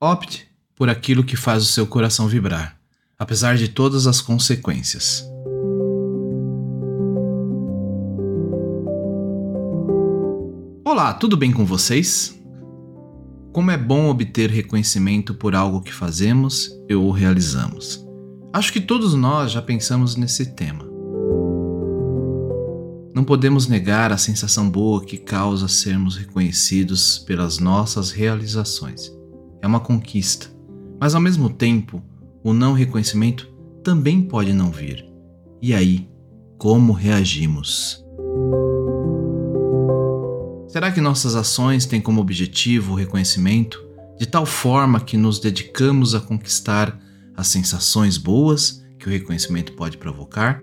Opte por aquilo que faz o seu coração vibrar, apesar de todas as consequências. Olá, tudo bem com vocês? Como é bom obter reconhecimento por algo que fazemos ou realizamos. Acho que todos nós já pensamos nesse tema. Não podemos negar a sensação boa que causa sermos reconhecidos pelas nossas realizações. É uma conquista, mas ao mesmo tempo, o não reconhecimento também pode não vir. E aí, como reagimos? Será que nossas ações têm como objetivo o reconhecimento de tal forma que nos dedicamos a conquistar as sensações boas que o reconhecimento pode provocar?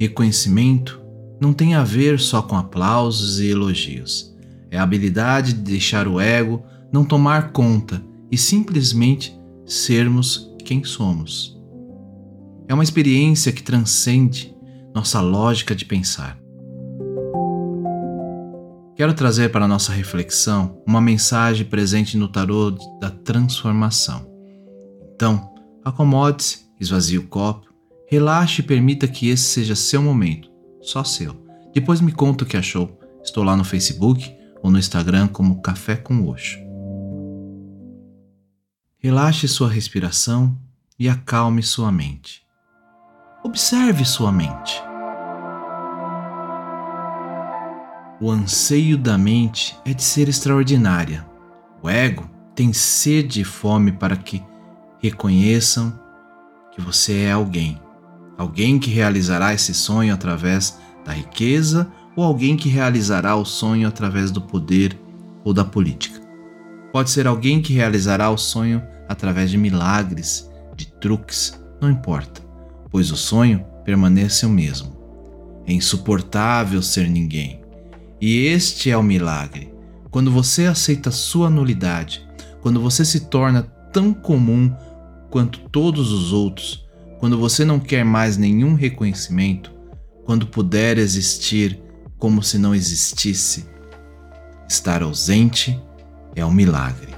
Reconhecimento não tem a ver só com aplausos e elogios. É a habilidade de deixar o ego não tomar conta e simplesmente sermos quem somos. É uma experiência que transcende nossa lógica de pensar. Quero trazer para nossa reflexão uma mensagem presente no tarô da transformação. Então, acomode-se, esvazie o copo Relaxe e permita que esse seja seu momento, só seu. Depois me conta o que achou. Estou lá no Facebook ou no Instagram como Café com Oxo. Relaxe sua respiração e acalme sua mente. Observe sua mente. O anseio da mente é de ser extraordinária. O ego tem sede e fome para que reconheçam que você é alguém Alguém que realizará esse sonho através da riqueza ou alguém que realizará o sonho através do poder ou da política. Pode ser alguém que realizará o sonho através de milagres, de truques, não importa, pois o sonho permanece o mesmo. É insuportável ser ninguém. E este é o milagre. Quando você aceita sua nulidade, quando você se torna tão comum quanto todos os outros, quando você não quer mais nenhum reconhecimento, quando puder existir como se não existisse, estar ausente é um milagre.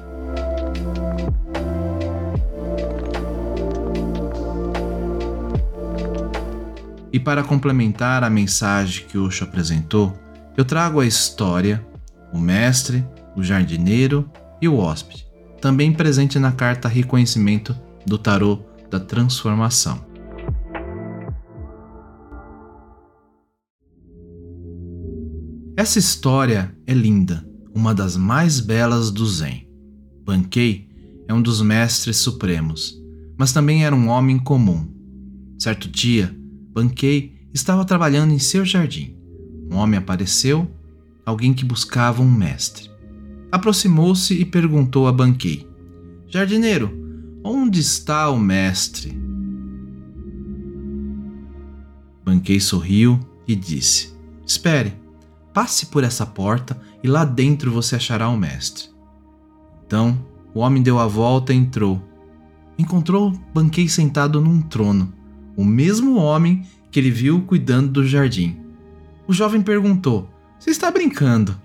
E para complementar a mensagem que Osho apresentou, eu trago a história, o mestre, o jardineiro e o hóspede, também presente na carta Reconhecimento do Tarô da transformação. Essa história é linda, uma das mais belas do Zen. Bankei é um dos mestres supremos, mas também era um homem comum. Certo dia, Bankei estava trabalhando em seu jardim. Um homem apareceu, alguém que buscava um mestre. Aproximou-se e perguntou a Bankei: Jardineiro, Onde está o mestre? Banquei sorriu e disse: Espere, passe por essa porta e lá dentro você achará o mestre. Então o homem deu a volta e entrou. Encontrou Banquei sentado num trono, o mesmo homem que ele viu cuidando do jardim. O jovem perguntou: Você está brincando?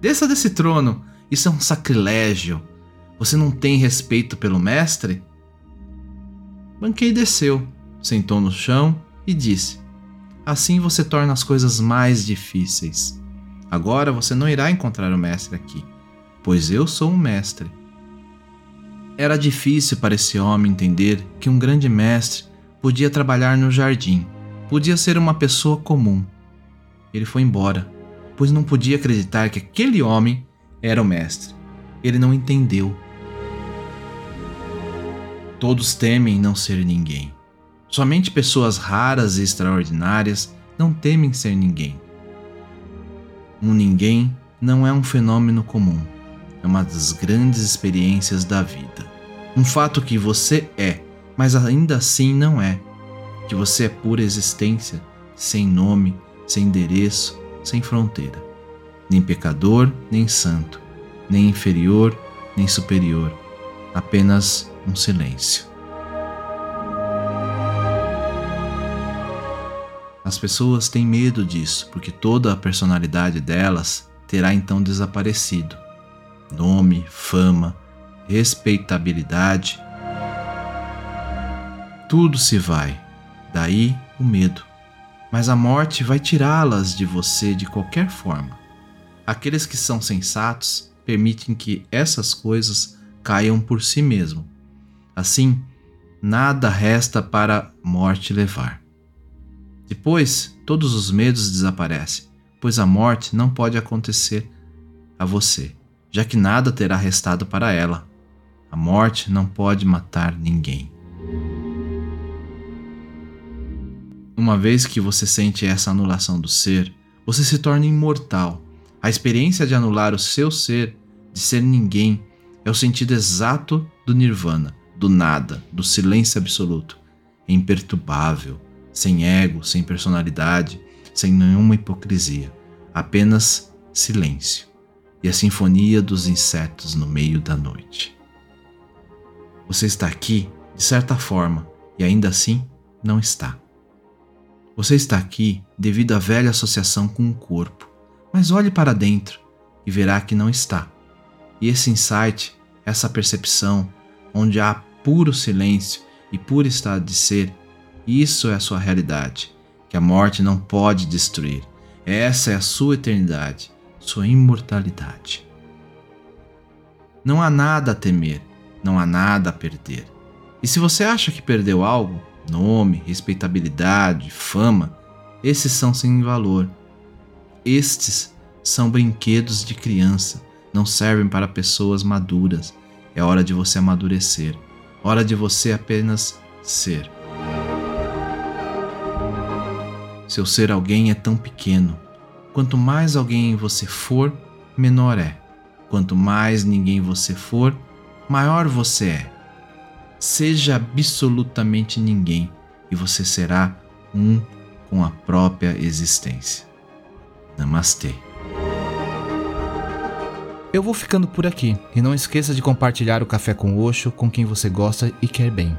Desça desse trono, isso é um sacrilégio. Você não tem respeito pelo mestre? Banquei desceu, sentou no chão e disse: Assim você torna as coisas mais difíceis. Agora você não irá encontrar o mestre aqui, pois eu sou um mestre. Era difícil para esse homem entender que um grande mestre podia trabalhar no jardim, podia ser uma pessoa comum. Ele foi embora, pois não podia acreditar que aquele homem era o mestre. Ele não entendeu. Todos temem não ser ninguém. Somente pessoas raras e extraordinárias não temem ser ninguém. Um ninguém não é um fenômeno comum, é uma das grandes experiências da vida. Um fato que você é, mas ainda assim não é. Que você é pura existência, sem nome, sem endereço, sem fronteira. Nem pecador, nem santo, nem inferior, nem superior. Apenas um silêncio. As pessoas têm medo disso, porque toda a personalidade delas terá então desaparecido. nome, fama, respeitabilidade. Tudo se vai, daí o medo. Mas a morte vai tirá-las de você de qualquer forma. Aqueles que são sensatos permitem que essas coisas caiam por si mesmo. Assim, nada resta para a morte levar. Depois, todos os medos desaparecem, pois a morte não pode acontecer a você, já que nada terá restado para ela. A morte não pode matar ninguém. Uma vez que você sente essa anulação do ser, você se torna imortal. A experiência de anular o seu ser, de ser ninguém, é o sentido exato do nirvana, do nada, do silêncio absoluto. É imperturbável, sem ego, sem personalidade, sem nenhuma hipocrisia, apenas silêncio e a sinfonia dos insetos no meio da noite. Você está aqui, de certa forma, e ainda assim não está. Você está aqui devido à velha associação com o corpo, mas olhe para dentro e verá que não está. E esse insight, essa percepção, onde há puro silêncio e puro estado de ser, isso é a sua realidade, que a morte não pode destruir. Essa é a sua eternidade, sua imortalidade. Não há nada a temer, não há nada a perder. E se você acha que perdeu algo, nome, respeitabilidade, fama, esses são sem valor. Estes são brinquedos de criança, não servem para pessoas maduras. É hora de você amadurecer, hora de você apenas ser. Seu ser alguém é tão pequeno. Quanto mais alguém você for, menor é. Quanto mais ninguém você for, maior você é. Seja absolutamente ninguém e você será um com a própria existência. Namastê. Eu vou ficando por aqui e não esqueça de compartilhar o café com Oxo com quem você gosta e quer bem.